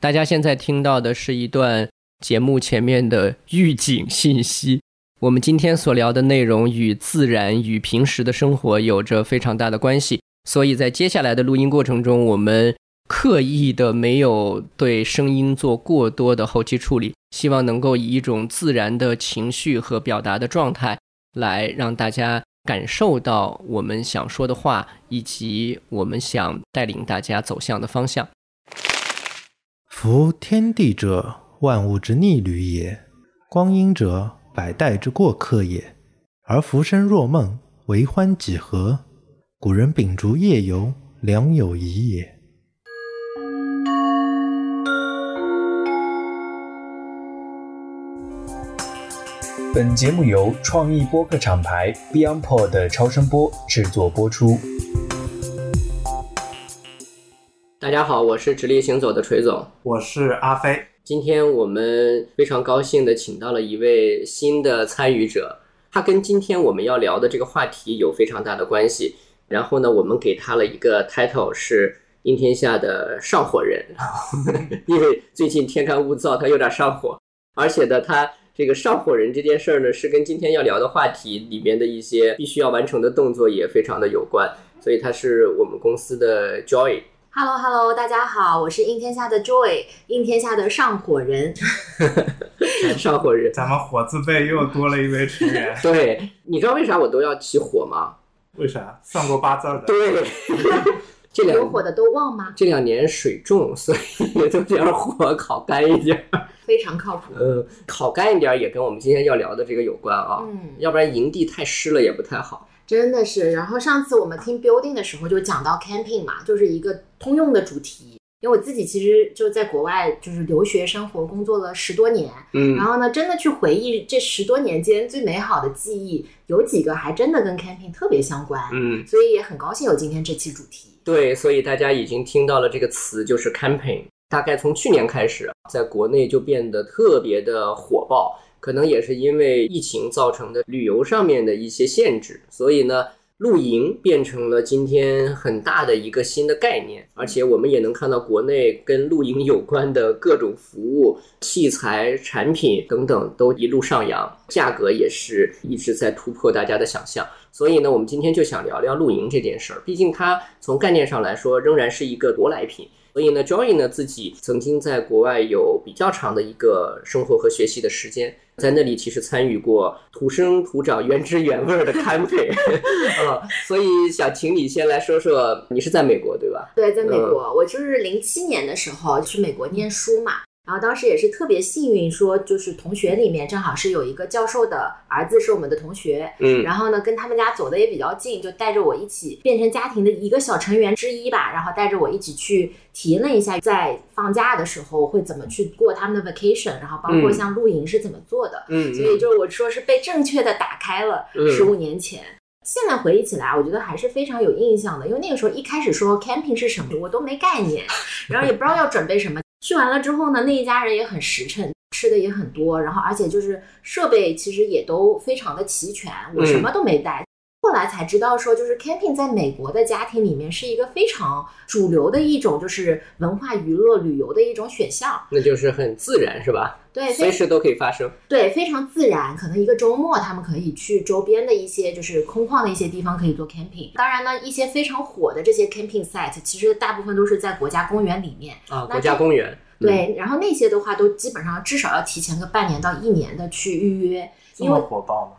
大家现在听到的是一段节目前面的预警信息。我们今天所聊的内容与自然、与平时的生活有着非常大的关系，所以在接下来的录音过程中，我们刻意的没有对声音做过多的后期处理，希望能够以一种自然的情绪和表达的状态，来让大家感受到我们想说的话，以及我们想带领大家走向的方向。夫天地者，万物之逆旅也；光阴者，百代之过客也。而浮生若梦，为欢几何？古人秉烛夜游，良有遗也。本节目由创意播客厂牌 BeyondPod 的超声波制作播出。大家好，我是直立行走的锤总，我是阿飞。今天我们非常高兴的请到了一位新的参与者，他跟今天我们要聊的这个话题有非常大的关系。然后呢，我们给他了一个 title 是“阴天下的上火人”，因为最近天干物燥，他有点上火，而且呢，他这个上火人这件事儿呢，是跟今天要聊的话题里面的一些必须要完成的动作也非常的有关，所以他是我们公司的 Joy。Hello Hello，大家好，我是应天下的 Joy，应天下的上火人。上火人，咱们火字辈又多了一位成员，对，你知道为啥我都要起火吗？为啥？算过八字儿的。对，这两有火的都旺吗？这两年水重，所以都点火烤干一点儿。非常靠谱。呃，烤干一点儿也跟我们今天要聊的这个有关啊，嗯，要不然营地太湿了也不太好。真的是。然后上次我们听 building 的时候就讲到 camping 嘛，就是一个通用的主题。因为我自己其实就在国外就是留学生活工作了十多年，嗯然后呢，真的去回忆这十多年间最美好的记忆，有几个还真的跟 camping 特别相关，嗯，所以也很高兴有今天这期主题。对，所以大家已经听到了这个词，就是 camping。大概从去年开始，在国内就变得特别的火爆，可能也是因为疫情造成的旅游上面的一些限制，所以呢，露营变成了今天很大的一个新的概念。而且我们也能看到国内跟露营有关的各种服务、器材、产品等等都一路上扬，价格也是一直在突破大家的想象。所以呢，我们今天就想聊聊露营这件事儿。毕竟它从概念上来说，仍然是一个舶来品。所以呢，Joy 呢自己曾经在国外有比较长的一个生活和学习的时间，在那里其实参与过土生土长、原汁原味儿的 camping 啊。所以想请你先来说说，你是在美国对吧？对，在美嗯国，我就是零七年的时候去美国念书嘛，然后当时也是特别幸运，说就是同学里面正好是有一个教授的儿子是我们的同学，嗯然后呢跟他们家走的也比较近，就带着我一起变成家庭的一个小成员之一吧，然后带着我一起去体验了一下在放假的时候会怎么去过他们的 vacation，然后包括嗯像露营是怎么做的，嗯，所以就是我说是被正确的打开了嗯十五年前。现在回忆起来，我觉得还是非常有印象的，因为那个时候一开始说 camping 是什么，我都没概念，然后也不知道要准备什么。去完了之后呢，那一家人也很实诚，吃的也很多，然后而且就是设备其实也都非常的齐全，我什么都没带。后来才知道说，就是 camping 在美国的家庭里面是一个非常主流的一种，就是文化娱乐旅游的一种选项。那就是很自然是吧？对，随时都可以发生。对，非常自然。可能一个周末，他们可以去周边的一些就是空旷的一些地方可以做 camping。当然呢，一些非常火的这些 camping site，其实大部分都是在国家公园里面。啊，国家公园。对，然后那些的话，都基本上至少要提前个半年到一年的去预约，这么因为火爆吗？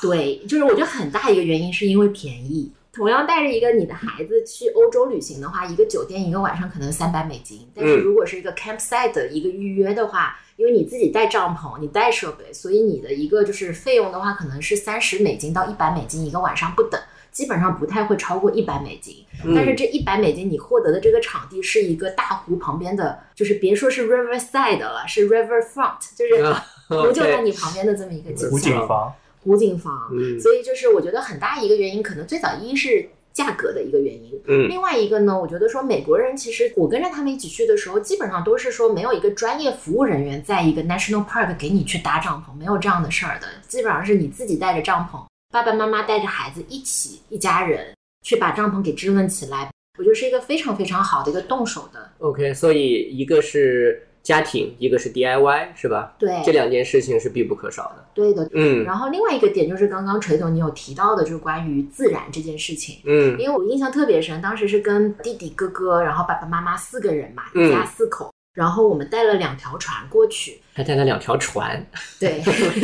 对，就是我觉得很大一个原因是因为便宜。同样带着一个你的孩子去欧洲旅行的话，一个酒店一个晚上可能三百美金，但是嗯如果是一个 campsite 的一个预约的话，因为你自己带帐篷，你带设备，所以你的一个就是费用的话，可能是三十美金到一百美金一个晚上不等，基本上不太会超过一百美金。嗯但是这一百美金你获得的这个场地是一个大湖旁边的，就是别说是 riverside 了，是 riverfront，就是啊湖就在你旁边的这么一个景湖象。景房，湖景房，嗯。所以就是我觉得很大一个原因，可能最早一是价格的一个原因，嗯。另外一个呢，我觉得说美国人其实我跟着他们一起去的时候，基本上都是说没有一个专业服务人员在一个 national park 给你去搭帐篷，没有这样的事儿的，基本上是你自己带着帐篷，爸爸妈妈带着孩子一起一家人去把帐篷给支棱起来，我觉得是一个非常非常好的一个动手的。OK，所以一个是家庭，一个是 DIY，是吧？对，这两件事情是必不可少的。对的。嗯然后另外一个点就是刚刚锤总你有提到的，就是关于自然这件事情。嗯因为我印象特别深，当时是跟弟弟、哥哥，然后爸爸妈妈四个人嘛，嗯一家四口，然后我们带了两条船过去，还带了两条船，对，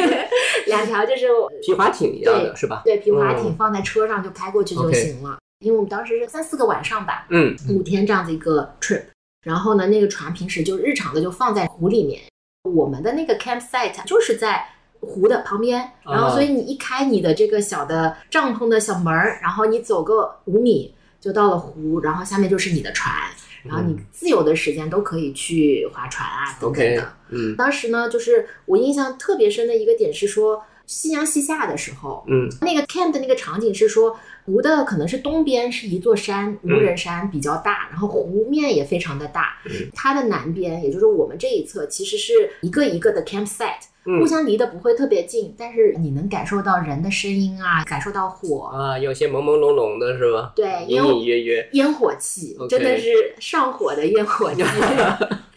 两条就是 皮划艇一样的是吧？对皮划艇嗯放在车上就开过去就行了。因为我们当时是三四个晚上吧，嗯五天这样子一个 trip，然后呢，那个船平时就日常的就放在湖里面，我们的那个 campsite 就是在湖的旁边，然后所以你一开你的这个小的帐篷的小门儿，然后你走个五米就到了湖，然后下面就是你的船，然后你自由的时间都可以去划船啊等等，OK，的。嗯。当时呢，就是我印象特别深的一个点是说，夕阳西下的时候，嗯那个 camp 的那个场景是说，湖的可能是东边是一座山，无人山比较大，然后湖面也非常的大。嗯它的南边，也就是我们这一侧，其实是一个一个的 campsite，嗯互相离得不会特别近，但是你能感受到人的声音啊，感受到火，啊，有些朦朦胧胧的是吧？对，隐隐约约。烟火气真的是上火的烟火气。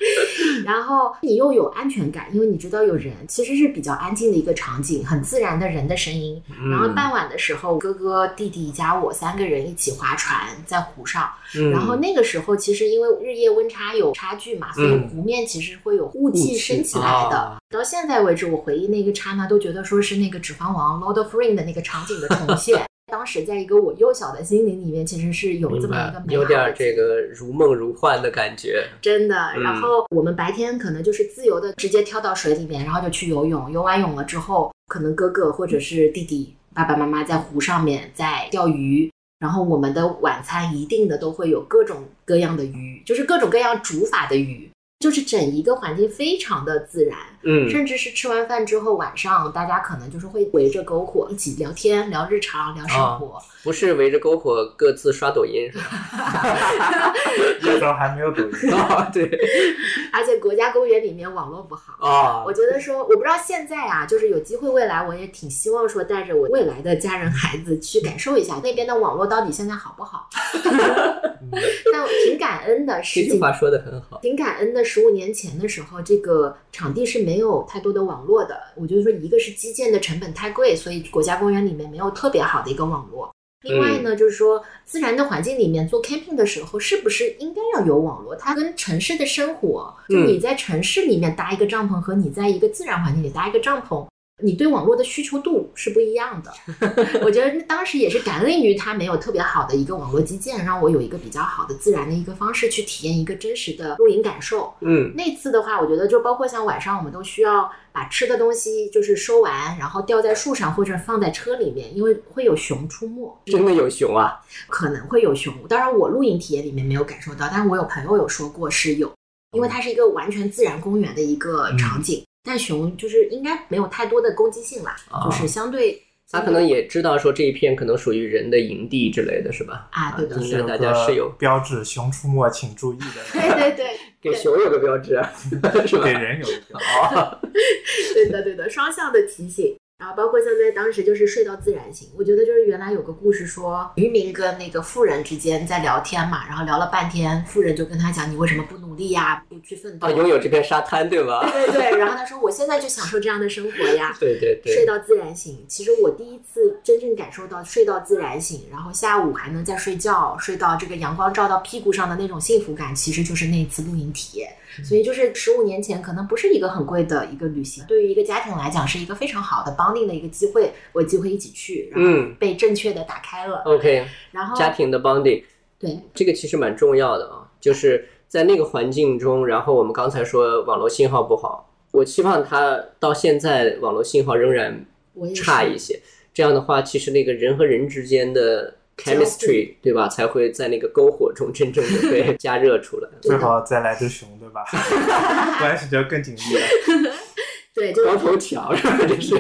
然后你又有安全感，因为你知道有人，其实是比较安静的一个场景，很自然的人的声音。然后嗯傍晚的时候，哥哥、弟弟加我三个人一起划船在湖上。嗯然后那个时候，其实因为日夜温差有差距嘛，所以嗯湖面其实会有雾雾气气升起来的。啊到现在为止，我回忆那个刹那，都觉得说是那个《指环王》Lord of Ring 的那个场景的重现。当时在一个我幼小的心灵里面，其实是有这么一个，有点这个如梦如幻的感觉。真的。嗯然后我们白天可能就是自由的直接跳到水里面，然后就去游泳。游完泳了之后，可能哥哥或者是弟弟、爸爸妈妈在湖上面在钓鱼。然后我们的晚餐一定的都会有各种各样的鱼，就是各种各样煮法的鱼，就是整一个环境非常的自然。嗯甚至是吃完饭之后，晚上大家可能就是会围着篝火一起聊天、聊日常、聊生活。不是围着篝火各自刷抖音是吧？那时候还没有抖音。啊，对而且国家公园里面网络不好，啊我，觉得说，我不知道现在啊，就是有机会未来，我也挺希望说带着我未来的家人孩子去感受一下那边的网络到底现在好不好。但我挺感恩的，这句话说的很好。挺感恩的。十五年前的时候，这个场地是没有太多的网络的。我就是说，一个是基建的成本太贵，所以国家公园里面没有特别好的一个网络。另外呢，就是说自然的环境里面做 camping 的时候，是不是应该要有网络？它跟城市的生活，就嗯你在城市里面搭一个帐篷和你在一个自然环境里搭一个帐篷，你对网络的需求度是不一样的。我觉得当时也是感恩于它没有特别好的一个网络基建，让我有一个比较好的自然的一个方式去体验一个真实的露营感受。嗯那次的话，我觉得就包括像晚上我们都需要把吃的东西就是收完，然后吊在树上或者放在车里面，因为会有熊出没，真的有熊啊！可能会有熊。当然我露营体验里面没有感受到，但是我有朋友有说过是有，因为它是一个完全自然公园的一个场景。但熊就是应该没有太多的攻击性啦，啊就是相对他可能也知道说这一片可能属于人的营地之类的是吧？啊，对的，应该大是有个家是有标志“熊出没，请注意”的，对对对，给熊有个标志，啊是吧给？人有一个标志。哦，对的，对的，双向的提醒。然后包括像在当时就是睡到自然醒，我觉得就是原来有个故事说渔民跟那个富人之间在聊天嘛，然后聊了半天，富人就跟他讲你为什么不努力呀，不去奋斗？啊，拥有这片沙滩对吧？对对，然后他说我现在就享受这样的生活呀。对对对，睡到自然醒，其实我第一次真正感受到睡到自然醒，然后下午还能再睡觉，睡到这个阳光照到屁股上的那种幸福感，其实就是那一次露营体验。所以就是十五年前，可能不是一个很贵的一个旅行，对于一个家庭来讲是一个非常好的 bonding 的一个机会，我有机会一起去，然后嗯。被正确的打开了，，OK，然后家庭的 bonding 对。这个其实蛮重要的啊，就是在那个环境中，然后我们刚才说网络信号不好，我期望它到现在网络信号仍然差一些，这样的话，其实那个人和人之间的 chemistry 对吧，才会在那个篝火中真正的被 加热出来。最好 再来只熊，对吧？关系就更紧密了。对，就光是头强是吧？这是，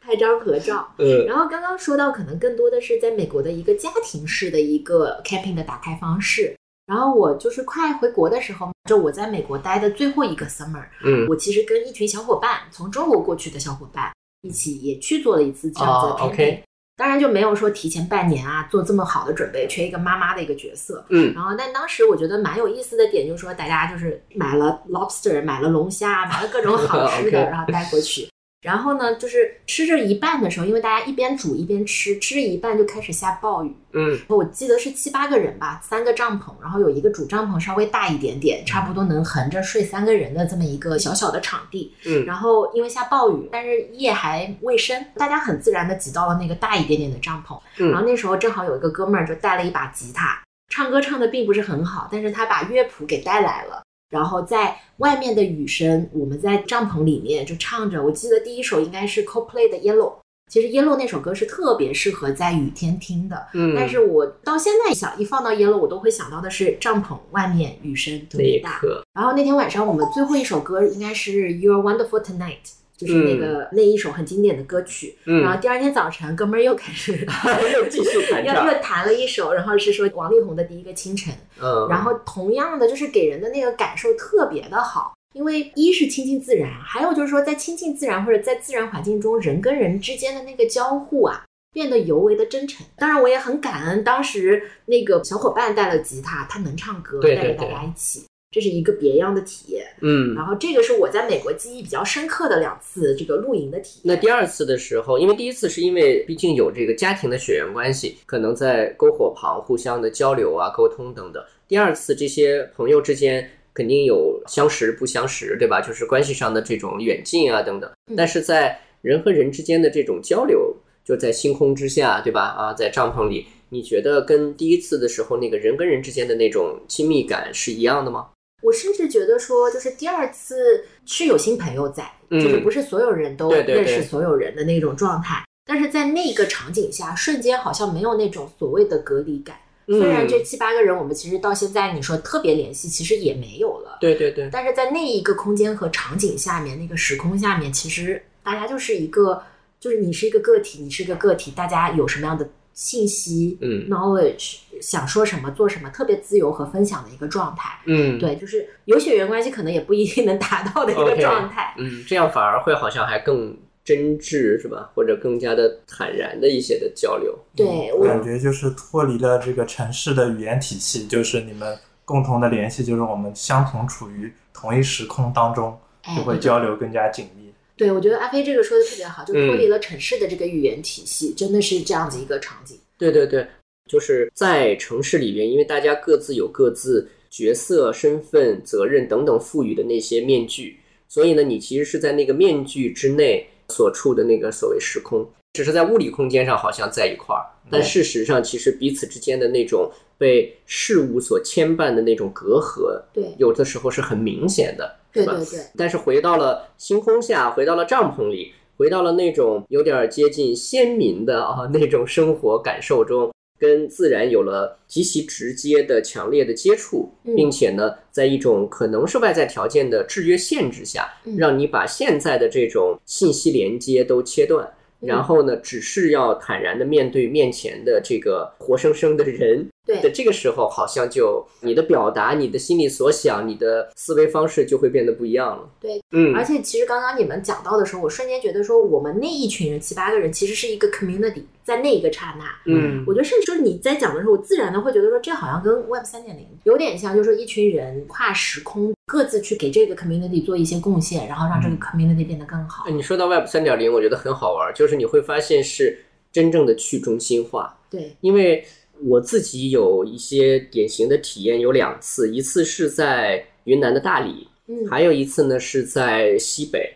拍张合照。嗯，然后刚刚说到，可能更多的是在美国的一个家庭式的一个 camping 的打开方式。然后我就是快回国的时候，就我在美国待的最后一个 summer，嗯，我其实跟一群小伙伴，从中国过去的小伙伴一起也去做了一次这样子的哦 camping。当然就没有说提前半年啊做这么好的准备，缺一个妈妈的一个角色。嗯然后，但当时我觉得蛮有意思的点就是说，大家就是买了 lobster，买了龙虾，买了各种好吃的 然后带过去。然后呢，就是吃着一半的时候，因为大家一边煮一边吃，吃着一半就开始下暴雨。嗯我记得是七八个人吧，三个帐篷，然后有一个主帐篷稍微大一点点，差不多能横着睡三个人的这么一个小小的场地。嗯然后因为下暴雨，但是夜还未深，大家很自然的挤到了那个大一点点的帐篷。嗯然后那时候正好有一个哥们儿就带了一把吉他，唱歌唱的并不是很好，但是他把乐谱给带来了。然后在外面的雨声，我们在帐篷里面就唱着。我记得第一首应该是 Coldplay 的 Yellow。其实 Yellow 那首歌是特别适合在雨天听的，嗯，但是我到现在想，一放到 Yellow，我都会想到的是帐篷外面雨声特别大。然后那天晚上我们最后一首歌应该是 You're Wonderful Tonight，就是那个、那一首很经典的歌曲。然后嗯，第二天早晨，哥们儿又开始 又继续弹，又又弹了一首，然后是说王力宏的第一个清晨。嗯，然后同样的，就是给人的那个感受特别的好。因为一是亲近自然，还有就是说在亲近自然或者在自然环境中，人跟人之间的那个交互啊，变得尤为的真诚。当然，我也很感恩当时那个小伙伴带了吉他，他能唱歌，对对带着大家一起，这是一个别样的体验。嗯，然后这个是我在美国记忆比较深刻的两次这个露营的体验。那第二次的时候，因为第一次是因为毕竟有这个家庭的血缘关系，可能在篝火旁互相的交流啊、沟通等等。第二次这些朋友之间肯定有相识不相识，对吧？就是关系上的这种远近啊等等嗯。但是在人和人之间的这种交流，就在星空之下，对吧？啊，在帐篷里，你觉得跟第一次的时候那个人跟人之间的那种亲密感是一样的吗？我甚至觉得说，就是第二次是有新朋友在，嗯就是不是所有人都认识所有人的那种状态。但是在那个场景下，瞬间好像没有那种所谓的隔离感。虽然这嗯七八个人，我们其实到现在你说特别联系，其实也没有了。对对对，但是在那一个空间和场景下面，那个时空下面，其实大家就是一个，就是你是一个个体，你是一个个体，大家有什么样的信息、嗯 knowledge，想说什么做什么，特别自由和分享的一个状态。嗯，对，就是有血缘关系可能也不一定能达到的一个状态。嗯，这样反而会好像还更真挚，是吧？或者更加的坦然的一些的交流。对我感觉就是脱离了这个城市的语言体系，就是你们共同的联系，就是我们相同处于同一时空当中，哎就会交流更加紧密。对，我觉得阿飞这个说的特别好，就脱嗯。离了城市的这个语言体系，真的是这样子一个场景。对对对，就是在城市里边，因为大家各自有各自角色、身份、责任等等赋予的那些面具，所以呢，你其实是在那个面具之内所处的那个所谓时空，只是在物理空间上好像在一块儿，但事实上其实彼此之间的那种被事物所牵绊的那种隔阂，对，有的时候是很明显的？对对对，但是回到了星空下，回到了帐篷里，回到了那种有点接近先民的啊那种生活感受中，跟自然有了极其直接的、强烈的接触，嗯并且呢，在一种可能是外在条件的制约限制下，嗯让你把现在的这种信息连接都切断。嗯然后呢，只是要坦然的面对面前的这个活生生的人，对的这个时候，好像就你的表达、你的心里所想、你的思维方式就会变得不一样了。对，嗯，而且其实刚刚你们讲到的时候，我瞬间觉得说，我们那一群人七八个人其实是一个 community，在那一个刹那，嗯我觉得甚至就是你在讲的时候，我自然的会觉得说，这好像跟 Web 三点零有点像，就是说一群人跨时空，各自去给这个 community 做一些贡献，然后让这个 community 变得更好哎。你说到 Web 三点零，我觉得很好玩，就是你会发现是真正的去中心化。对，因为我自己有一些典型的体验，有两次，一次是在云南的大理，嗯，还有一次呢是在西北，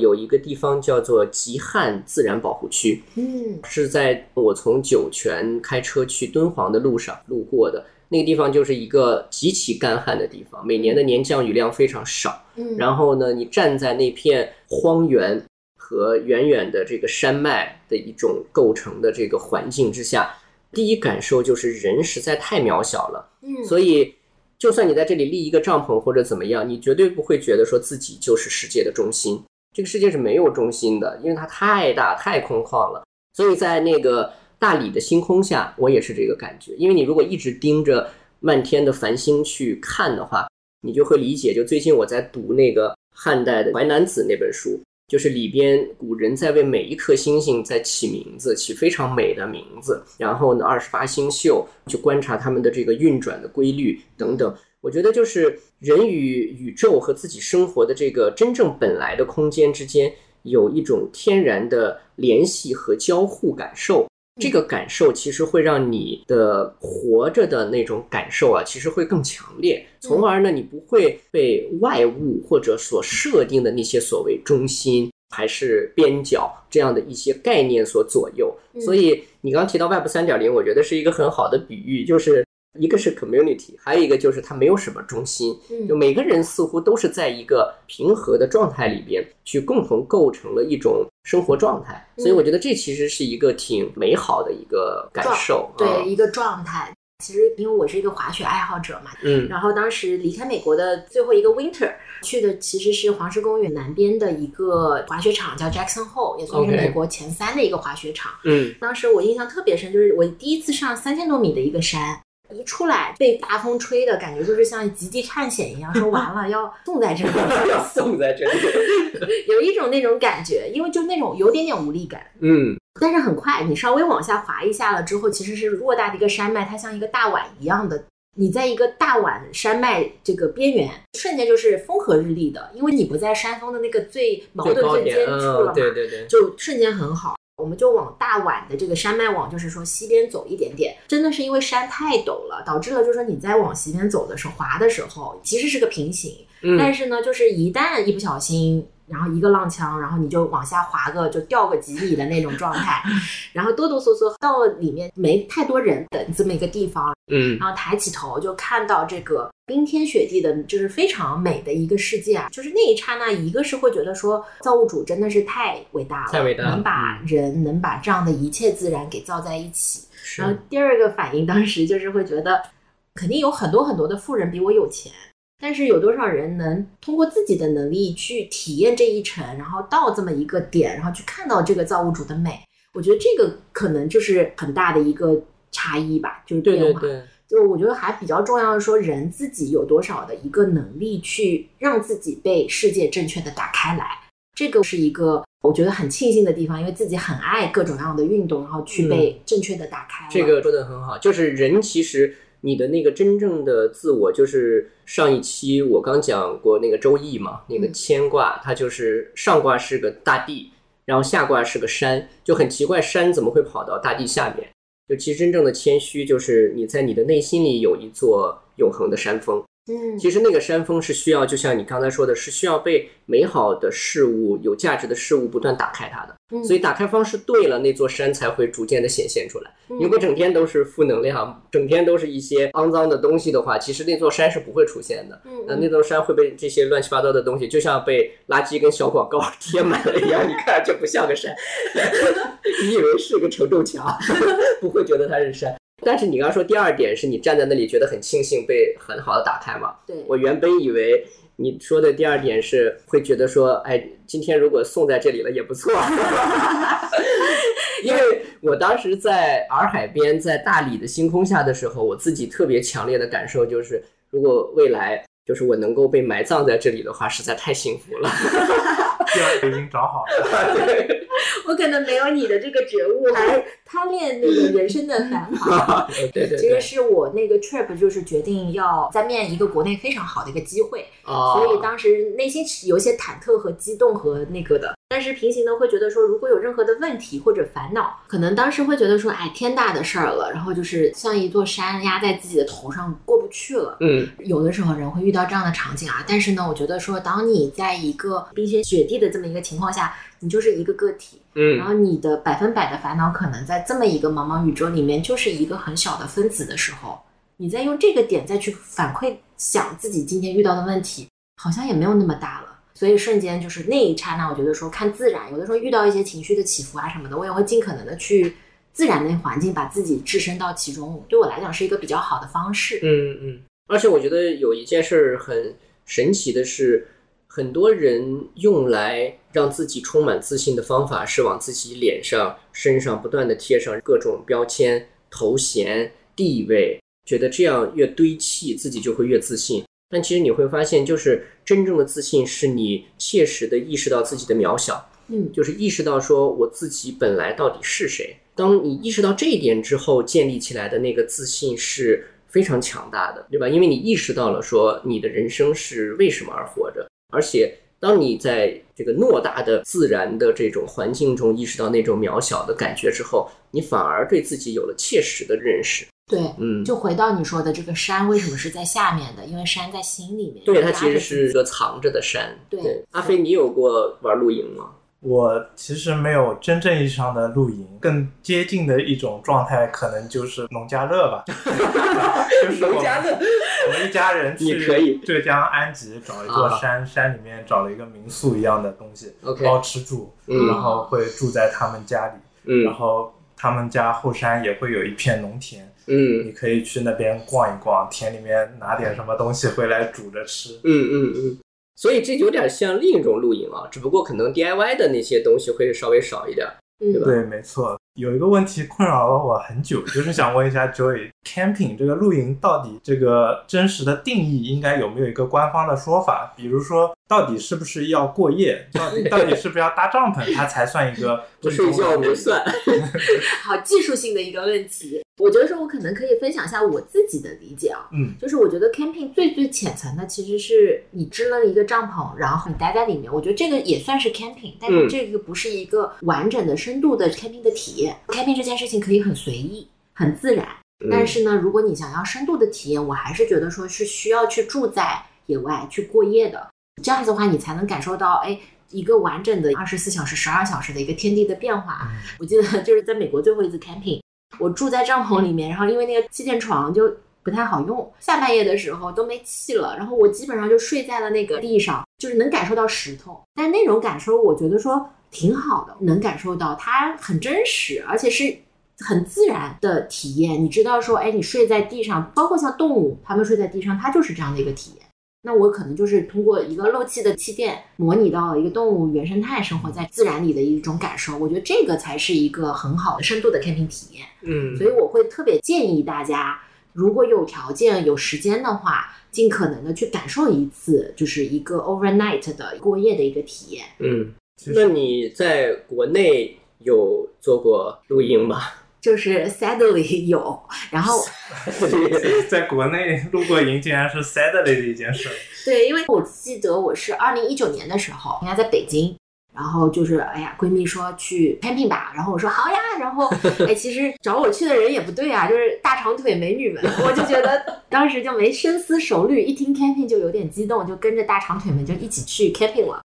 有一个地方叫做极旱自然保护区，嗯是在我从酒泉开车去敦煌的路上路过的。那个地方就是一个极其干旱的地方，每年的年降雨量非常少。嗯，然后呢，你站在那片荒原和远远的这个山脉的一种构成的这个环境之下，第一感受就是人实在太渺小了。嗯，所以，就算你在这里立一个帐篷或者怎么样，你绝对不会觉得说自己就是世界的中心。这个世界是没有中心的，因为它太大太空旷了。所以在那个大理的星空下，我也是这个感觉。因为你如果一直盯着漫天的繁星去看的话，你就会理解。就最近我在读那个汉代的《淮南子》那本书，就是里边古人在为每一颗星星在起名字，起非常美的名字。然后呢，二十八星宿去观察它们的这个运转的规律等等。我觉得就是人与宇宙和自己生活的这个真正本来的空间之间有一种天然的联系和交互感受。这个感受其实会让你的活着的那种感受啊，其实会更强烈，从而呢，你不会被外物或者所设定的那些所谓中心还是边角这样的一些概念所左右。所以你刚提到 Web 三点零，我觉得是一个很好的比喻，就是。一个是 community，还有一个就是它没有什么中心，就每个人似乎都是在一个平和的状态里边去共同构成了一种生活状态，所以我觉得这其实是一个挺美好的一个感受，对一个状态。其实因为我是一个滑雪爱好者嘛，嗯，然后当时离开美国的最后一个 winter 去的其实是黄石公园南边的一个滑雪场，叫 Jackson Hole，也算是美国前三的一个滑雪场。嗯，当时我印象特别深，就是我第一次上三千多米的一个山。一出来被大风吹的感觉，就是像极地探险一样，说完了要冻在这里，要冻在这里，有一种那种感觉，因为就那种有点点无力感，嗯，但是很快你稍微往下滑一下了之后，其实是偌大的一个山脉，它像一个大碗一样的，你在一个大碗山脉这个边缘，瞬间就是风和日丽的，因为你不在山峰的那个最矛盾最尖处了嘛，对对对，就瞬间很好。我们就往大碗的这个山脉往，就是说西边走一点点，真的是因为山太陡了，导致了就是说你在往西边走的时候，滑的时候其实是个平行，但是呢，就是一旦一不小心。然后一个浪枪，然后你就往下滑个，就掉个几米的那种状态，然后哆哆嗦嗦到了里面没太多人的这么一个地方，嗯，然后抬起头就看到这个冰天雪地的，就是非常美的一个世界啊！就是那一刹那，一个是会觉得说造物主真的是太伟大了，太伟大了，能把人能把这样的一切自然给造在一起。然后第二个反应当时就是会觉得，肯定有很多很多的富人比我有钱。但是有多少人能通过自己的能力去体验这一程，然后到这么一个点，然后去看到这个造物主的美？我觉得这个可能就是很大的一个差异吧，就是变化。就我觉得还比较重要的说，人自己有多少的一个能力去让自己被世界正确的打开来，这个是一个我觉得很庆幸的地方，因为自己很爱各种各样的运动，然后去被正确的打开。这个说的很好，就是人其实。你的那个真正的自我，就是上一期我刚讲过那个周易嘛，那个牵挂，它就是上卦是个大地，然后下卦是个山，就很奇怪，山怎么会跑到大地下面？就其实真正的谦虚，就是你在你的内心里有一座永恒的山峰。嗯，其实那个山峰是需要，就像你刚才说的，是需要被美好的事物、有价值的事物不断打开它的。嗯，所以打开方式对了，那座山才会逐渐的显现出来。如果整天都是负能量，整天都是一些肮脏的东西的话，其实那座山是不会出现的。嗯，那那座山会被这些乱七八糟的东西，就像被垃圾跟小广告贴满了一样，你看就不像个山。你以为是个承重墙，不会觉得它是山。但是你刚刚说第二点是你站在那里觉得很庆幸被很好的打开嘛？对我原本以为你说的第二点是会觉得说，哎，今天如果送在这里了也不错，因为我当时在洱海边，在大理的星空下的时候，我自己特别强烈的感受就是，如果未来就是我能够被埋葬在这里的话，实在太幸福了。第二已经找好了。我可能没有你的这个觉悟，还贪恋那个人生的繁华。对对，其实是我那个 trip 就是决定要再面一个国内非常好的一个机会，所以当时内心是有些忐忑和激动和那个的。但是平行的会觉得说，如果有任何的问题或者烦恼，可能当时会觉得说，哎，天大的事儿了，然后就是像一座山压在自己的头上过不去了。嗯，有的时候人会遇到这样的场景啊，但是呢，我觉得说，当你在一个冰天雪地的这么一个情况下。你就是一个个体，嗯，然后你的百分百的烦恼可能在这么一个茫茫宇宙里面，就是一个很小的分子的时候，你再用这个点再去反馈想自己今天遇到的问题，好像也没有那么大了。所以瞬间就是那一刹那，我觉得说看自然，有的时候遇到一些情绪的起伏啊什么的，我也会尽可能的去自然的环境把自己置身到其中，对我来讲是一个比较好的方式。嗯嗯，而且我觉得有一件事很神奇的是。很多人用来让自己充满自信的方法是往自己脸上、身上不断的贴上各种标签、头衔、地位，觉得这样越堆砌自己就会越自信。但其实你会发现，就是真正的自信是你切实的意识到自己的渺小，嗯就是意识到说我自己本来到底是谁。当你意识到这一点之后，建立起来的那个自信是非常强大的，对吧？因为你意识到了说你的人生是为什么而活着，而且当你在这个偌大的自然的这种环境中意识到那种渺小的感觉之后，你反而对自己有了切实的认识。对，嗯，就回到你说的这个山为什么是在下面的？因为山在心里面。对，它其实是一个藏着的山。对阿飞，你有过玩露营吗？我其实没有真正意义上的露营，更接近的一种状态可能就是农家乐吧。就是我们乐，我们一家人你可以去浙江安吉找一座啊山，山里面找了一个民宿一样的东西 OK 包吃住，嗯然后会住在他们家里，嗯然后他们家后山也会有一片农田，嗯你可以去那边逛一逛，田里面拿点什么东西回来煮着吃。嗯嗯嗯，所以这有点像另一种露营啊，只不过可能 DIY 的那些东西会稍微少一点。嗯对吧对，没错。有一个问题困扰了我很久，就是想问一下 Joy，camping 这个露营到底这个真实的定义应该有没有一个官方的说法？比如说，到底是不是要过夜？到底到底是不是要搭帐篷，它才算一个 不睡觉不算。好技术性的一个问题。我觉得说，我可能可以分享一下我自己的理解啊。嗯就是我觉得 camping 最最浅层的其实是你支了一个帐篷，然后你待在里面。我觉得这个也算是 camping，但是嗯这个不是一个完整的、深度的 camping 的体验。camping 这件事情可以很随意、很自然，嗯但是呢，如果你想要深度的体验，我还是觉得说是需要去住在野外去过夜的。这样子的话，你才能感受到，哎，一个完整的二十四小时、十二小时的一个天地的变化。我记得就是在美国最后一次 camping，我住在帐篷里面，然后因为那个气垫床就不太好用，下半夜的时候都没气了，然后我基本上就睡在了那个地上，就是能感受到石头，但那种感受我觉得说挺好的，能感受到它很真实，而且是。很自然的体验，你知道说，哎，你睡在地上，包括像动物，它们睡在地上，它就是这样的一个体验。那我可能就是通过一个漏气的气垫，模拟到了一个动物原生态生活在自然里的一种感受。我觉得这个才是一个很好的深度的 camping 体验。嗯所以我会特别建议大家，如果有条件、有时间的话，尽可能的去感受一次，就是一个 overnight 的过夜的一个体验。嗯，那你在国内有做过露营吗？就是 sadly 有，然后 在国内露过营，竟然是 sadly 的一件事。对，因为我记得我是二零一九年的时候，应该在北京。然后就是，哎呀，闺蜜说去 camping 吧，然后我说好呀，然后，哎，其实找我去的人也不对啊，就是大长腿美女们，我就觉得当时就没深思熟虑，一听 camping 就有点激动，就跟着大长腿们就一起去 camping 了。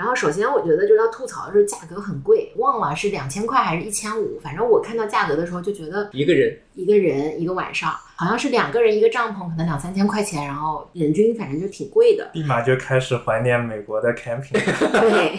然后首先我觉得就是要吐槽的是价格很贵，忘了是两千块还是一千五，反正我看到价格的时候就觉得一个人，一个人一个晚上，好像是两个人一个帐篷，可能两三千块钱，然后人均反正就挺贵的。立马就开始怀念美国的 camping。对，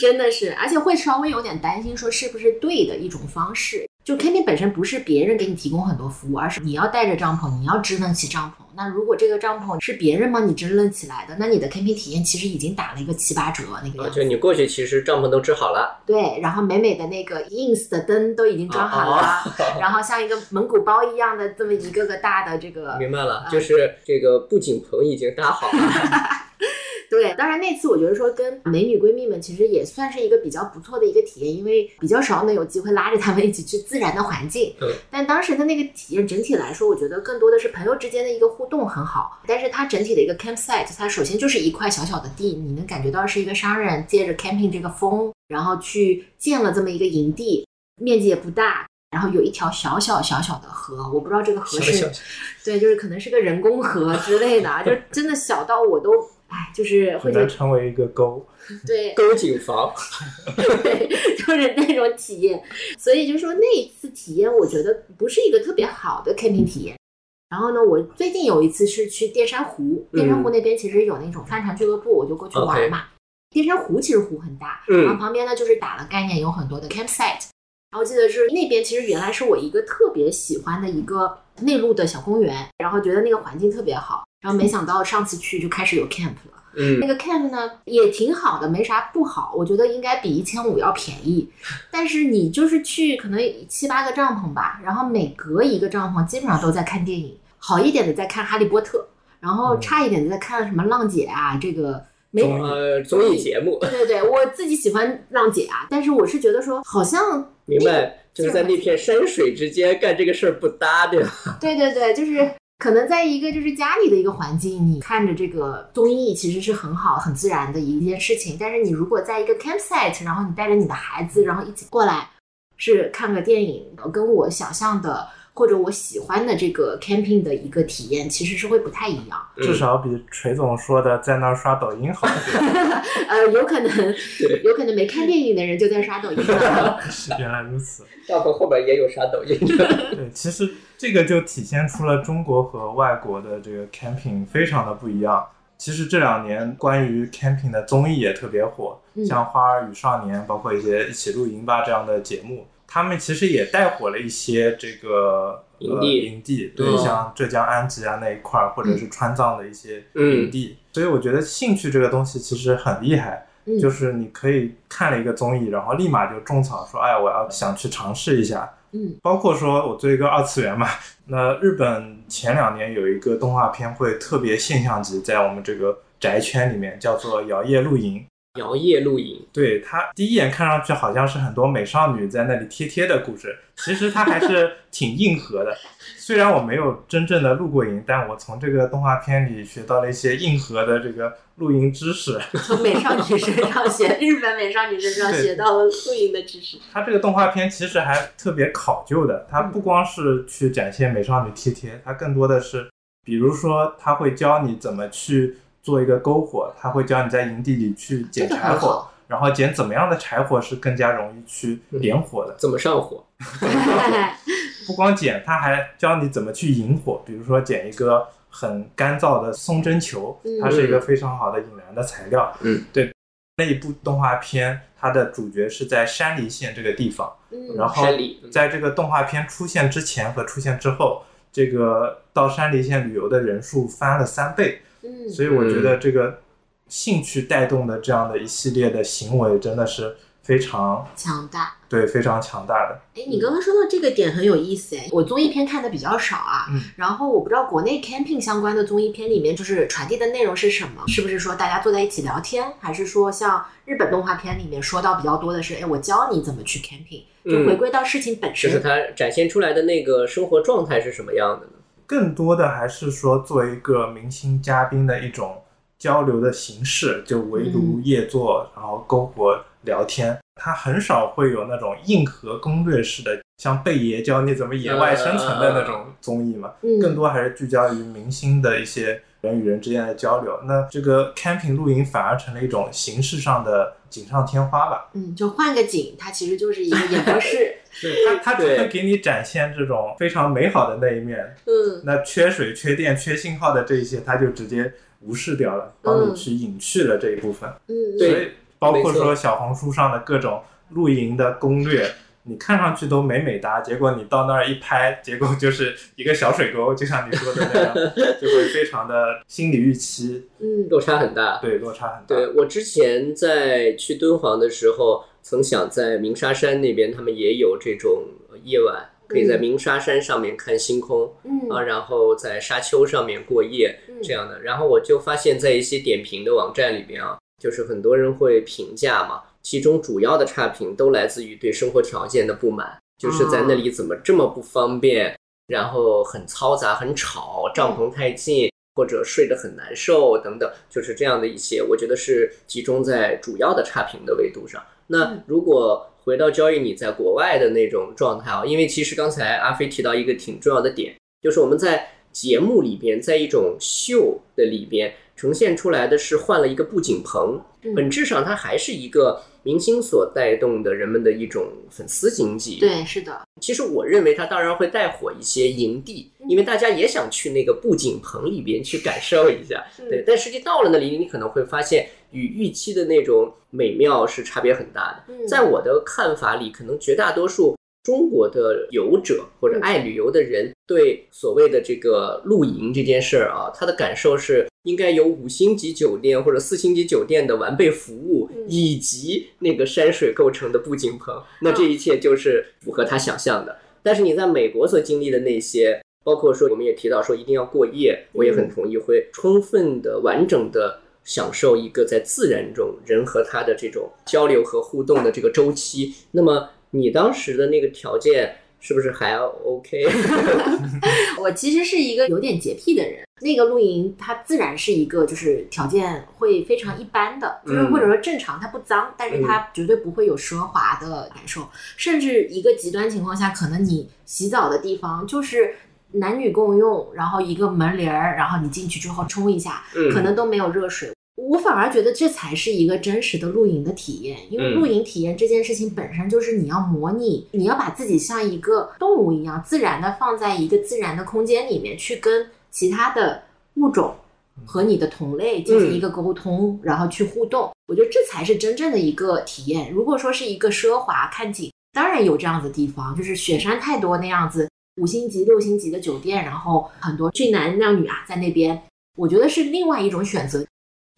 真的是，而且会稍微有点担心，说是不是对的一种方式。就 camping 本身不是别人给你提供很多服务，而是你要带着帐篷，你要支棱起帐篷。那如果这个帐篷是别人帮你支棱起来的，那你的 camping 体验其实已经打了一个七八折那个啊，样子。就你过去，其实帐篷都支好了，对，然后美美的那个 ins 的灯都已经装好了，然后像一个蒙古包一样的这么一个个大的这个明白了，就是这个布景棚已经搭好了。对，当然那次我觉得说跟美女闺蜜们其实也算是一个比较不错的一个体验，因为比较少能有机会拉着她们一起去自然的环境。嗯但当时的那个体验整体来说，我觉得更多的是朋友之间的一个互动很好。但是它整体的一个 campsite，它首先就是一块小小的地，你能感觉到是一个商人借着 camping 这个风，然后去建了这么一个营地，面积也不大。然后有一条小小小小的河，我不知道这个河是小小对，就是可能是个人工河之类的啊，就真的小到我都，哎，就是只会觉得成为一个沟。对，沟景房，对，就是那种体验。所以就说那一次体验，我觉得不是一个特别好的 camping 体验。然后呢，我最近有一次是去淀山湖，淀山湖那边其实有那种帆船俱乐部，我就过去玩嘛。淀山湖其实湖很大，嗯然后旁边呢就是打了概念，有很多的 campsite。然后我记得是那边其实原来是我一个特别喜欢的一个内陆的小公园，然后觉得那个环境特别好，然后没想到上次去就开始有 camp 了。嗯那个 camp 呢也挺好的，没啥不好，我觉得应该比一千五要便宜。但是你就是去可能七八个帐篷吧，然后每隔一个帐篷基本上都在看电影，好一点的在看《哈利波特》，然后差一点的在看什么浪姐啊，这个没呃综艺节目，对对对，我自己喜欢浪姐啊，但是我是觉得说好像明白？就是在那片山水之间干这个事儿不搭，对吧？对对对，就是可能在一个就是家里的一个环境，你看着这个综艺其实是很好、很自然的一件事情。但是你如果在一个 campsite，然后你带着你的孩子，然后一起过来是看个电影，跟我想象的或者我喜欢的这个 camping 的一个体验，其实是会不太一样。至少比锤总说的在那儿刷抖音好一点。呃，有可能，有可能没看电影的人就在刷抖音了。是原来如此。大鹏后面也有刷抖音的。对，其实这个就体现出了中国和外国的这个 camping 非常的不一样。其实这两年关于 camping 的综艺也特别火，嗯像《花儿与少年》，包括一些一起露营吧这样的节目，他们其实也带火了一些这个呃营地营地，对，嗯像浙江安吉啊那一块儿，或者是川藏的一些嗯营地。所以我觉得兴趣这个东西其实很厉害，嗯就是你可以看了一个综艺，然后立马就种草说，哎，我要想去尝试一下。嗯包括说我做一个二次元嘛，那日本前两年有一个动画片会特别现象级，在我们这个宅圈里面叫做《摇曳露营》。摇曳露营，对它第一眼看上去好像是很多美少女在那里贴贴的故事，其实它还是 挺硬核的。虽然我没有真正的露过营，但我从这个动画片里学到了一些硬核的这个露营知识。从美少女身上学，日本美少女身上学到了露营的知识。它这个动画片其实还特别考究的，它不光是去展现美少女贴贴，它更多的是，比如说，它会教你怎么去做一个篝火，他会教你在营地里去捡柴火然后捡怎么样的柴火是更加容易去点火的。怎么上火？不光捡，他还教你怎么去引火，比如说捡一个很干燥的松针球嗯，它是一个非常好的引燃的材料。嗯，对。那一部动画片，它的主角是在山梨县这个地方。嗯然后在这个动画片出现之前和出现之后，这个到山梨县旅游的人数翻了三倍，嗯所以我觉得这个兴趣带动的这样的一系列的行为真的是非常强大。对非常强大的。哎，你刚刚说到这个点很有意思哎，我综艺片看的比较少啊，嗯然后我不知道国内 camping 相关的综艺片里面就是传递的内容是什么？是不是说大家坐在一起聊天，还是说像日本动画片里面说到比较多的是，哎，我教你怎么去 camping，就嗯回归到事情本身。就是它展现出来的那个生活状态是什么样的呢？更多的还是说作为一个明星嘉宾的一种交流的形式，就围炉夜坐，然后篝火聊天。他很少会有那种硬核攻略式的，像贝爷教你怎么野外生存的那种综艺嘛。嗯更多还是聚焦于明星的一些人与人之间的交流。那这个 camping 露营反而成了一种形式上的锦上添花吧。嗯，就换个景，它其实就是一个演播室。对它，它只对会给你展现这种非常美好的那一面，嗯那缺水、缺电、缺信号的这一些，它就直接无视掉了，帮你去隐去了这一部分。嗯，对所以包括说小红书上的各种露营的攻略，你看上去都美美哒，结果你到那儿一拍，结果就是一个小水沟，就像你说的那样，就会非常的心理预期嗯落差很大。对落差很大。对我之前在去敦煌的时候，曾想在鸣沙山那边，他们也有这种呃夜晚，可以在嗯鸣沙山上面看星空、嗯啊，然后在沙丘上面过夜嗯这样的。然后我就发现，在一些点评的网站里边啊，就是很多人会评价嘛，其中主要的差评都来自于对生活条件的不满，就是在那里怎么这么不方便，然后很嘈杂、很吵，帐篷太近。或者睡得很难受等等，就是这样的一些，我觉得是集中在主要的差评的维度上。那嗯如果回到交易你在国外的那种状态啊，因为其实刚才阿飞提到一个挺重要的点，就是我们在节目里边，在一种秀的里边呈现出来的是换了一个布景棚，嗯本质上它还是一个明星所带动的人们的一种粉丝经济。对，是的，其实我认为它当然会带火一些营地，因为大家也想去那个布景棚里边去感受一下。对，但实际到了那里，你可能会发现与预期的那种美妙是差别很大的。嗯在我的看法里，可能绝大多数中国的游者或者爱旅游的人，对所谓的这个露营这件事儿啊，他的感受是应该有五星级酒店或者四星级酒店的完备服务，嗯以及那个山水构成的布景棚。那这一切就是符合他想象的。但是你在美国所经历的那些，包括说我们也提到说一定要过夜，我也很同意，会充分的、完整的享受一个在自然中人和他的这种交流和互动的这个周期。那么你当时的那个条件是不是还 OK？我其实是一个有点洁癖的人，那个露营它自然是一个就是条件会非常一般的，就是嗯或者说正常，它不脏，但是它绝对不会有奢华的感受，甚至一个极端情况下，可能你洗澡的地方就是。男女共用，然后一个门帘儿，然后你进去之后冲一下，嗯可能都没有热水。我反而觉得这才是一个真实的露营的体验，因为嗯露营体验这件事情本身就是你要模拟，你要把自己像一个动物一样自然的放在一个自然的空间里面，去跟其他的物种和你的同类进行一个沟通，然后去互动。我觉得这才是真正的一个体验。如果说是一个奢华看景，当然有这样子的地方，就是雪山太多那样子五星级、六星级的酒店，然后很多俊男靓女啊在那边，我觉得是另外一种选择。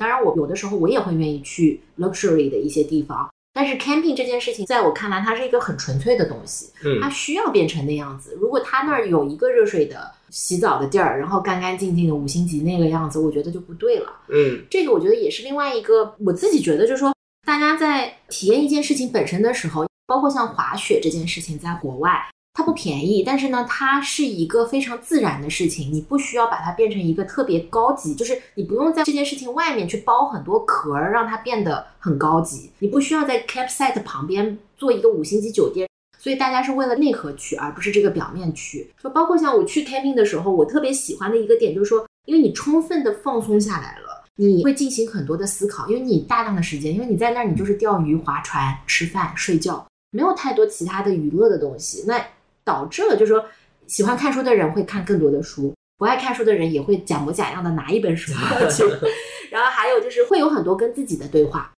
当然，我有的时候我也会愿意去 luxury 的一些地方，但是 camping 这件事情，在我看来，它是一个很纯粹的东西，嗯它需要变成那样子。如果它那儿有一个热水的洗澡的地儿，然后干干净净的五星级那个样子，我觉得就不对了。嗯这个我觉得也是另外一个，我自己觉得就是说，大家在体验一件事情本身的时候，包括像滑雪这件事情，在国外它不便宜，但是呢，它是一个非常自然的事情，你不需要把它变成一个特别高级，就是你不用在这件事情外面去包很多壳儿，让它变得很高级，你不需要在 campsite 旁边做一个五星级酒店。所以大家是为了内核去，而不是这个表面去。就包括像我去 camping 的时候，我特别喜欢的一个点就是说，因为你充分的放松下来了，你会进行很多的思考，因为你大量的时间，因为你在那儿你就是钓鱼、划船、吃饭、睡觉，没有太多其他的娱乐的东西，那导致了就是说，喜欢看书的人会看更多的书，不爱看书的人也会假模假样的拿一本书过去，然后还有就是会有很多跟自己的对话。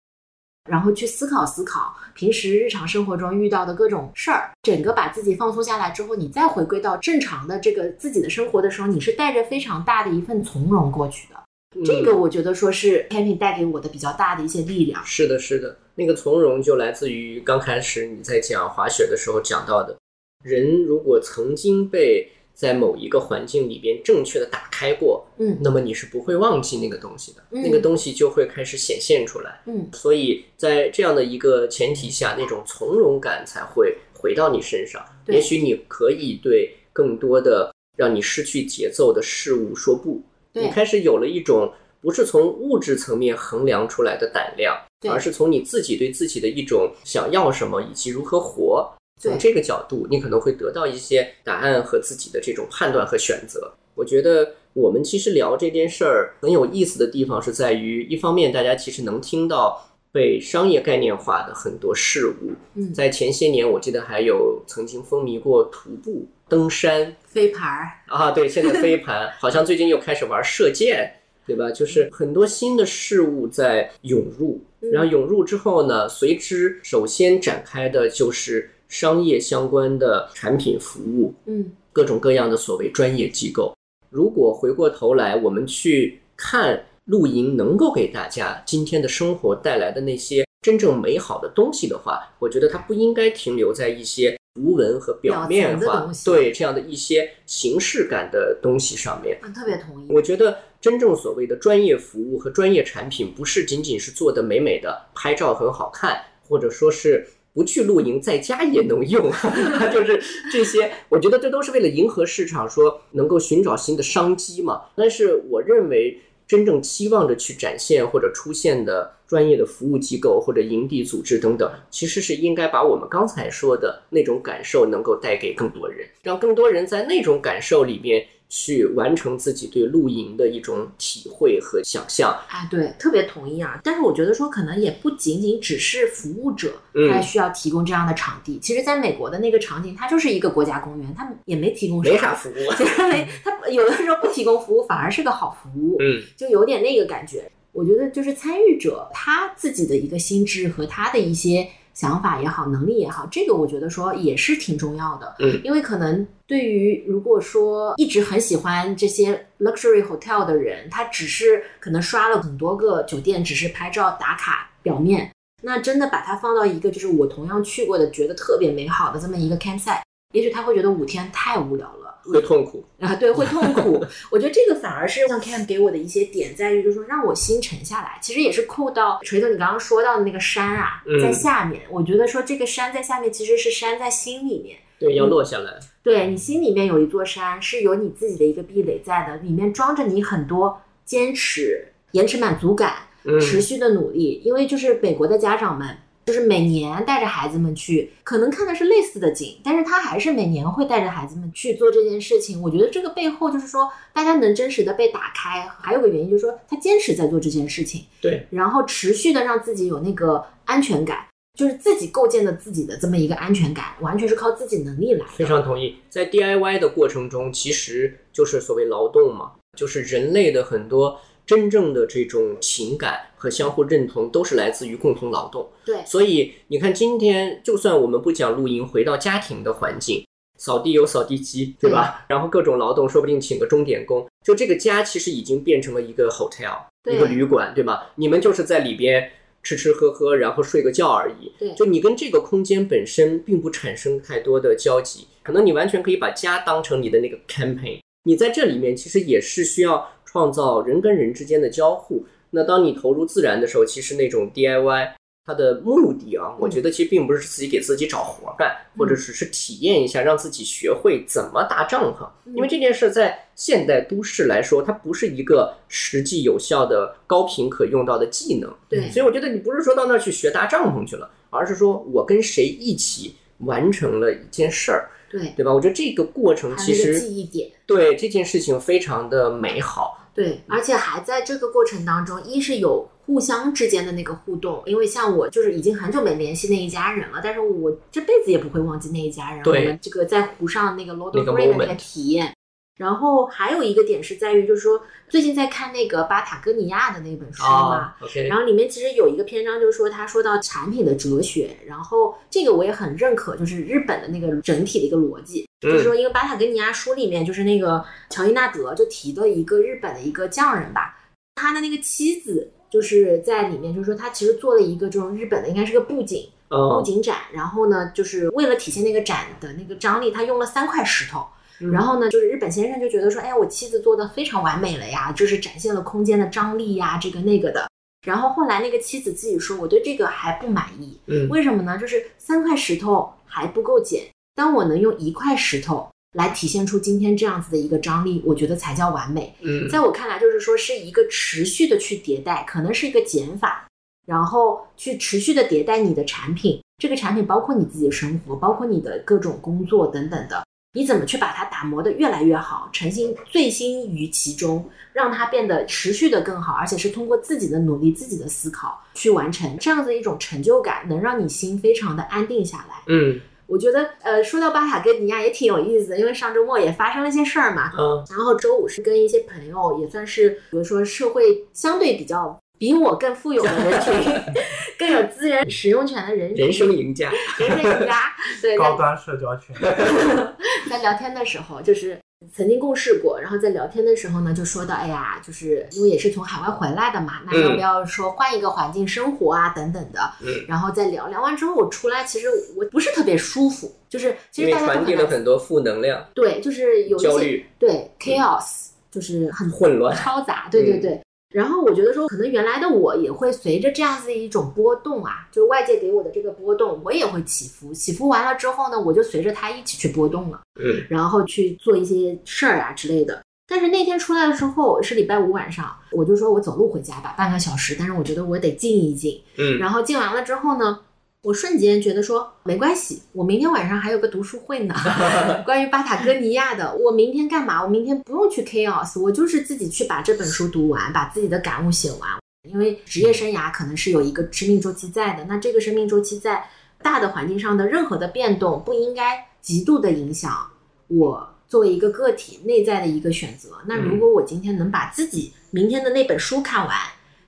然后去思考思考平时日常生活中遇到的各种事儿，整个把自己放松下来之后，你再回归到正常的这个自己的生活的时候，你是带着非常大的一份从容过去的。这个嗯我觉得说是 camping 带给我的比较大的一些力量。是的，是的，那个从容就来自于刚开始你在讲滑雪的时候讲到的，人如果曾经被在某一个环境里边正确的打开过，嗯那么你是不会忘记那个东西的，嗯那个东西就会开始显现出来。嗯所以在这样的一个前提下，那种从容感才会回到你身上。也许你可以对更多的让你失去节奏的事物说不，你开始有了一种不是从物质层面衡量出来的胆量，而是从你自己对自己的一种想要什么以及如何活。对从这个角度，你可能会得到一些答案和自己的这种判断和选择。我觉得我们其实聊这件事儿很有意思的地方是在于，一方面大家其实能听到被商业概念化的很多事物，嗯，在前些年我记得还有曾经风靡过徒步、登山飞盘儿，啊，对，现在飞盘，好像最近又开始玩射箭，对吧？就是很多新的事物在涌入，嗯然后涌入之后呢，随之首先展开的就是商业相关的产品服务，嗯各种各样的所谓专业机构。如果回过头来，我们去看露营能够给大家今天的生活带来的那些真正美好的东西的话，我觉得它不应该停留在一些图文和表面化对这样的一些形式感的东西上面。我特别同意。我觉得真正所谓的专业服务和专业产品，不是仅仅是做的美美的，拍照很好看，或者说是不去露营，在家也能用，就是这些。我觉得这都是为了迎合市场，说能够寻找新的商机嘛。但是我认为，真正期望着去展现或者出现的专业的服务机构或者营地组织等等，其实是应该把我们刚才说的那种感受能够带给更多人，让更多人在那种感受里边去完成自己对露营的一种体会和想象。哎，对，特别同意啊！但是我觉得说，可能也不仅仅只是服务者，嗯他需要提供这样的场地。其实，在美国的那个场景，它就是一个国家公园，它也没提供没啥服务，没，它有的时候不提供服务，反而是个好服务，嗯就有点那个感觉。我觉得就是参与者他自己的一个心智和他的一些想法也好，能力也好，这个我觉得说也是挺重要的。嗯，因为可能对于如果说一直很喜欢这些 luxury hotel 的人，他只是可能刷了很多个酒店，只是拍照打卡表面，那真的把它放到一个就是我同样去过的，觉得特别美好的这么一个 campsite，也许他会觉得五天太无聊了。会痛苦。啊，对，会痛苦。我觉得这个反而是像 Cam 给我的一些点，在于就是说让我心沉下来。其实也是扣到锤头你刚刚说到的那个山啊，嗯在下面。我觉得说这个山在下面其实是山在心里面。对，要落下来。对你心里面有一座山，是有你自己的一个壁垒在的，里面装着你很多坚持、延迟满足感、嗯，持续的努力。因为就是美国的家长们，就是每年带着孩子们去，可能看的是类似的景，但是他还是每年会带着孩子们去做这件事情。我觉得这个背后就是说，大家能真实的被打开，还有个原因就是说，他坚持在做这件事情，对，然后持续的让自己有那个安全感。就是自己构建的自己的这么一个安全感，完全是靠自己能力来的。非常同意。在 DIY 的过程中，其实就是所谓劳动嘛，就是人类的很多真正的这种情感和相互认同，都是来自于共同劳动。对，所以你看，今天就算我们不讲露营，回到家庭的环境，扫地有扫地机，对吧？然后各种劳动，说不定请个钟点工，就这个家其实已经变成了一个 hotel，一个旅馆，对吧？你们就是在里边。吃吃喝喝，然后睡个觉而已。对就你跟这个空间本身并不产生太多的交集，可能你完全可以把家当成你的那个 campaign。你在这里面其实也是需要创造人跟人之间的交互。那当你投入自然的时候，其实那种 DIY 它的目的啊，我觉得其实并不是自己给自己找活干，或者只是体验一下，让自己学会怎么搭帐篷。因为这件事在现代都市来说，它不是一个实际有效的、高频可用到的技能。对所以我觉得你不是说到那儿去学搭帐篷去了，而是说我跟谁一起完成了一件事儿，对，对吧？我觉得这个过程其实记忆点。对这件事情非常的美好。对，而且还在这个过程当中，一是有互相之间的那个互动，因为像我就是已经很久没联系那一家人了，但是我这辈子也不会忘记那一家人。对我们这个在湖上那个 Lord 那 of 个 Grey 的那个体验。然后还有一个点是在于，就是说最近在看那个巴塔哥尼亚的那本书嘛，啊，OK，然后里面其实有一个篇章，就是说他说到产品的哲学，然后这个我也很认可，就是日本的那个整体的一个逻辑，就是说，因为巴塔哥尼亚书里面就是那个乔伊纳德就提的一个日本的一个匠人吧，他的那个妻子就是在里面，就是说他其实做了一个这种日本的应该是个布景布嗯，景展，然后呢，就是为了体现那个展的那个张力，他用了三块石头。嗯然后呢，就是日本先生就觉得说，哎呀，我妻子做的非常完美了呀，就是展现了空间的张力呀，这个那个的。然后后来那个妻子自己说，我对这个还不满意，嗯为什么呢？就是三块石头还不够减，当我能用一块石头来体现出今天这样子的一个张力，我觉得才叫完美。嗯，在我看来，就是说是一个持续的去迭代，可能是一个减法，然后去持续的迭代你的产品。这个产品包括你自己的生活，包括你的各种工作等等的。你怎么去把它打磨得越来越好，诚心醉心于其中，让它变得持续的更好，而且是通过自己的努力、自己的思考去完成，这样子一种成就感，能让你心非常的安定下来。嗯我觉得，呃，说到巴塔哥尼亚也挺有意思的，因为上周末也发生了一些事儿嘛。嗯然后周五是跟一些朋友，也算是比如说社会相对比较比我更富有的人群，更有资源使用权的人群，人生赢家，人生赢家，对，在高端社交圈，在聊天的时候，就是曾经共事过，然后在聊天的时候呢，就说到，哎呀，就是因为也是从海外回来的嘛，那要不要说换一个环境生活啊，等等的，嗯，然后再聊聊完之后，我出来其实我不是特别舒服，就是其实大家都传递了很很多负能量、对，就是有一些焦虑、对 chaos，就是很混乱。嘈杂，对对嗯。对。然后我觉得说，可能原来的我也会随着这样子的一种波动啊，就是外界给我的这个波动，我也会起伏。起伏完了之后呢，我就随着它一起去波动了，嗯然后去做一些事儿啊之类的。但是那天出来的时候是礼拜五晚上，我就说我走路回家吧，半个小时。但是我觉得我得静一静。嗯，然后静完了之后呢，我瞬间觉得说没关系，我明天晚上还有个读书会呢，关于巴塔哥尼亚的。我明天干嘛？我明天不用去 chaos，我就是自己去把这本书读完，把自己的感悟写完。因为职业生涯可能是有一个生命周期在的，那这个生命周期在大的环境上的任何的变动，不应该极度的影响我作为一个个体内在的一个选择。那如果我今天能把自己明天的那本书看完，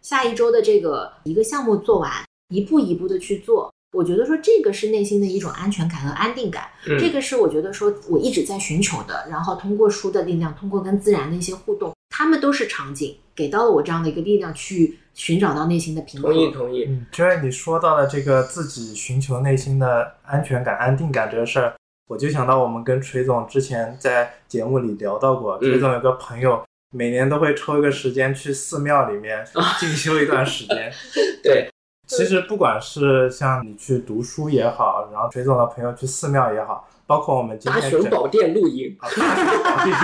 下一周的这个一个项目做完，一步一步的去做，我觉得说这个是内心的一种安全感和安定感。嗯这个是我觉得说我一直在寻求的。然后通过书的力量，通过跟自然的一些互动，他们都是场景，给到了我这样的一个力量，去寻找到内心的平衡。同意同意。嗯，就是你说到了这个自己寻求内心的安全感、安定感这个事儿，我就想到我们跟锤总之前在节目里聊到过，嗯锤总有个朋友每年都会抽一个时间去寺庙里面啊进修一段时间。对，其实不管是像你去读书也好，然后锤总的朋友去寺庙也好，包括我们今天大雄宝殿露营，啊大雄宝殿，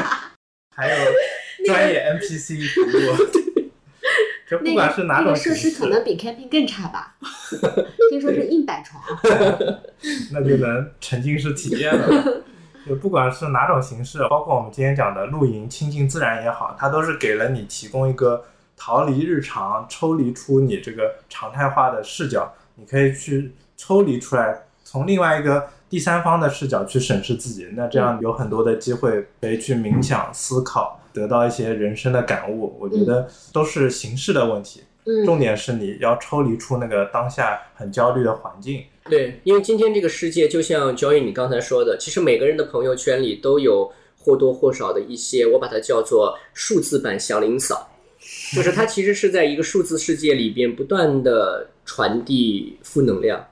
还有 专业 NPC 服务，就不管是哪种形式个设施可，能比 camping 更差吧？听说是硬板床。那就能沉浸式体验了。就不管是哪种形式，包括我们今天讲的露营、亲近自然也好，它都是给了你提供一个逃离日常、抽离出你这个常态化的视角，你可以去抽离出来，从另外一个第三方的视角去审视自己。那这样有很多的机会可以去冥想、思考，得到一些人生的感悟。我觉得都是形式的问题，嗯，重点是你要抽离出那个当下很焦虑的环境。对，因为今天这个世界，就像 Joy 你刚才说的，其实每个人的朋友圈里都有或多或少的一些，我把它叫做数字版祥林嫂，就是它其实是在一个数字世界里边不断的传递负能量。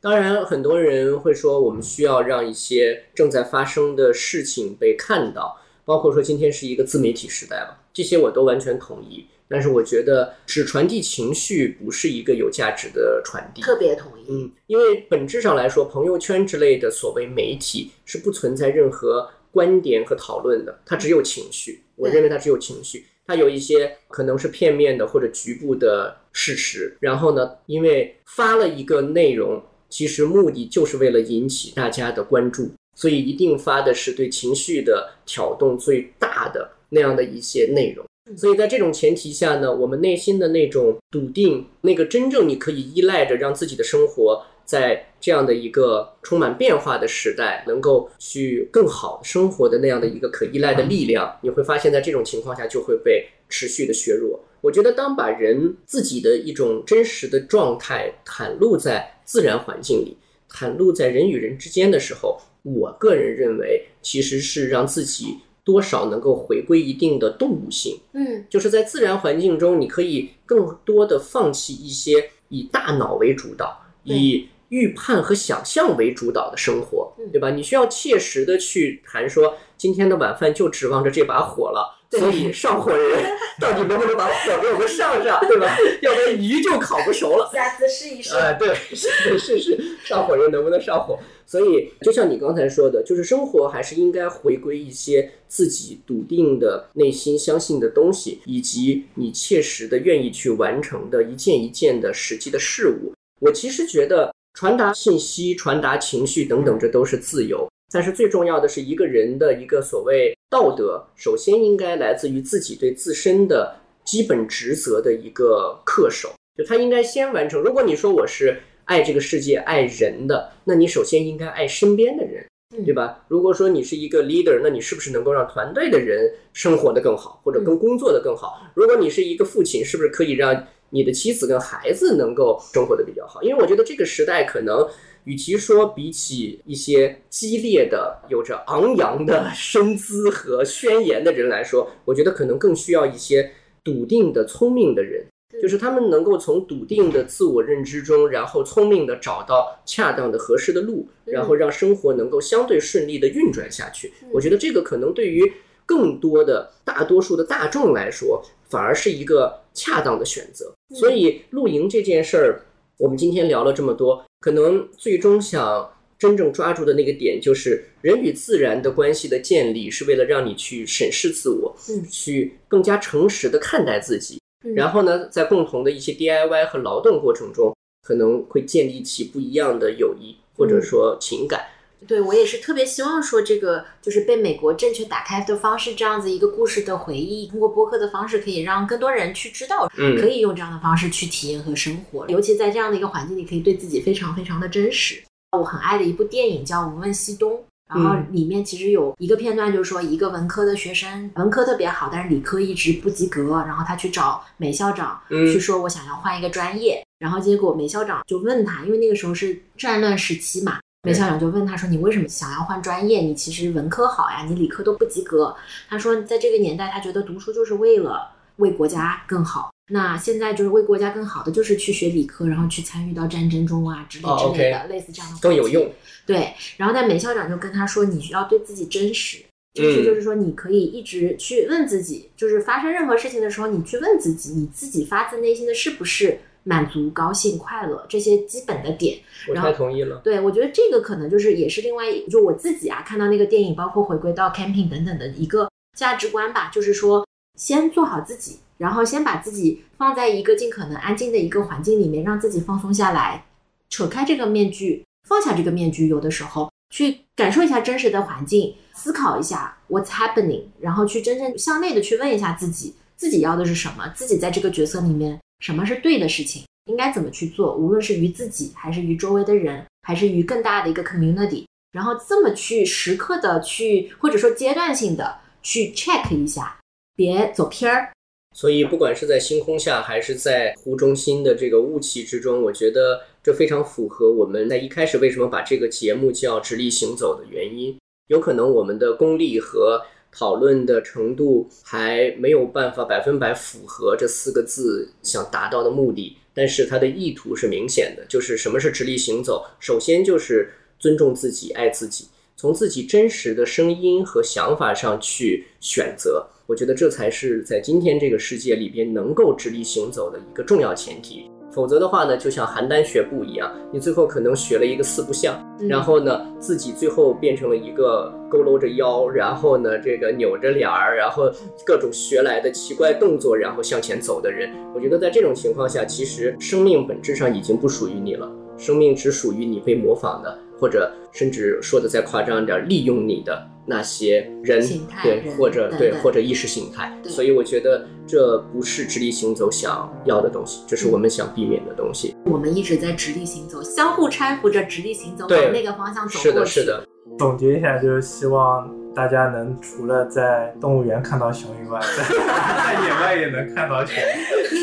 当然，很多人会说，我们需要让一些正在发生的事情被看到，包括说今天是一个自媒体时代吧，这些我都完全同意。但是我觉得只传递情绪不是一个有价值的传递。特别同意。嗯，因为本质上来说，朋友圈之类的所谓媒体是不存在任何观点和讨论的，它只有情绪。我认为它只有情绪，它有一些可能是片面的或者局部的事实。然后呢，因为发了一个内容，其实目的就是为了引起大家的关注，所以一定发的是对情绪的挑动最大的那样的一些内容。所以在这种前提下呢，我们内心的那种笃定，那个真正你可以依赖着让自己的生活在这样的一个充满变化的时代，能够去更好地生活的那样的一个可依赖的力量，你会发现在这种情况下就会被持续的削弱。我觉得，当把人自己的一种真实的状态袒露在自然环境里，袒露在人与人之间的时候，我个人认为，其实是让自己多少能够回归一定的动物性。嗯就是在自然环境中，你可以更多的放弃一些以大脑为主导、以预判和想象为主导的生活嗯，对吧？你需要切实的去谈说，今天的晚饭就指望着这把火了。所以上火人 到底能不能把火给我们上上，对吧？要不然鱼就烤不熟了。下次试一试。哎，对，是是是，上火人能不能上火？所以，就像你刚才说的，就是生活还是应该回归一些自己笃定的内心相信的东西，以及你切实的愿意去完成的一件一件的实际的事物。我其实觉得传达信息、传达情绪等等，这都是自由。但是最重要的是，一个人的一个所谓道德，首先应该来自于自己对自身的基本职责的一个恪守。就他应该先完成。如果你说我是爱这个世界、爱人的，那你首先应该爱身边的人，嗯对吧？如果说你是一个 leader，那你是不是能够让团队的人生活的更好，或者跟工作的更好？如果你是一个父亲，是不是可以让你的妻子跟孩子能够生活的比较好？因为我觉得这个时代可能。与其说比起一些激烈的、有着昂扬的 身姿和宣言的人来说，我觉得可能更需要一些笃定的、聪明的人，就是他们能够从笃定的自我认知中，然后聪明的找到恰当的、合适的路，然后让生活能够相对顺利的运转下去。我觉得这个可能对于更多的大多数的大众来说，反而是一个恰当的选择。所以露营这件事儿，我们今天聊了这么多，可能最终想真正抓住的那个点，就是人与自然的关系的建立，是为了让你去审视自我，嗯去更加诚实的看待自己。嗯然后呢，在共同的一些 DIY 和劳动过程中，可能会建立起不一样的友谊或者说情感。对我也是特别希望说，这个就是被美国正确打开的方式，这样子一个故事的回忆，通过播客的方式，可以让更多人去知道，嗯可以用这样的方式去体验和生活。尤其在这样的一个环境里，可以对自己非常非常的真实。我很爱的一部电影叫《无问西东》。然后里面其实有一个片段，就是说一个文科的学生，文科特别好，但是理科一直不及格，然后他去找美校长，嗯去说我想要换一个专业，然后结果美校长就问他，因为那个时候是战乱时期嘛，美校长就问他说：“你为什么想要换专业？你其实文科好呀，你理科都不及格。”他说，在这个年代，他觉得读书就是为了为国家更好。那现在就是为国家更好的，就是去学理科，然后去参与到战争中啊之类哦之类的类似这样的更有用。对，然后但美校长就跟他说，你需要对自己真实，真实嗯就是说你可以一直去问自己，就是发生任何事情的时候，你去问自己，你自己发自内心的是不是满足、高兴、快乐这些基本的点。我然后太同意了。对，我觉得这个可能就是也是另外一，就我自己啊看到那个电影，包括回归到 camping 等等的一个价值观吧，就是说先做好自己，然后先把自己放在一个尽可能安静的一个环境里面，让自己放松下来，扯开这个面具，放下这个面具，有的时候去感受一下真实的环境，思考一下 what's happening，然后去真正向内的去问一下自己，自己要的是什么，自己在这个角色里面什么是对的事情。应该怎么去做，无论是于自己，还是于周围的人，还是于更大的一个 community，然后这么去时刻的去，或者说阶段性的去 check 一下，别走偏儿。所以，不管是在星空下，还是在湖中心的这个雾气之中，我觉得这非常符合我们在一开始为什么把这个节目叫“直立行走”的原因。有可能我们的功力和讨论的程度还没有办法百分百符合这四个字想达到的目的，但是它的意图是明显的，就是什么是直立行走？首先就是尊重自己，爱自己，从自己真实的声音和想法上去选择。我觉得这才是在今天这个世界里边能够直立行走的一个重要前提。否则的话呢，就像邯郸学步一样，你最后可能学了一个四不像，嗯然后呢，自己最后变成了一个佝偻着腰，然后呢，这个扭着脸儿，然后各种学来的奇怪动作，然后向前走的人。我觉得在这种情况下，其实生命本质上已经不属于你了，生命只属于你被模仿的，或者甚至说的再夸张一点，利用你的那些人对，或者对，或者意识形态。对所以我觉得这不是直立行走想要的东西，这是我们想避免的东西。我们一直在直立行走，相互搀扶着直立行走，往那个方向走是的，是的，总结一下，就是希望大家能除了在动物园看到熊以外 在野外也能看到熊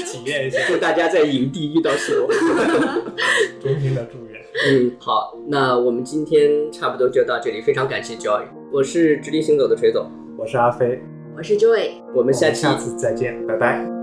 体验一下。祝大家在营地遇到熊。真心的祝愿。嗯好那我们今天差不多就到这里非常感谢 joy 我是直立行走的锤总。我是阿飞。我是 joy 我们下期再见拜拜。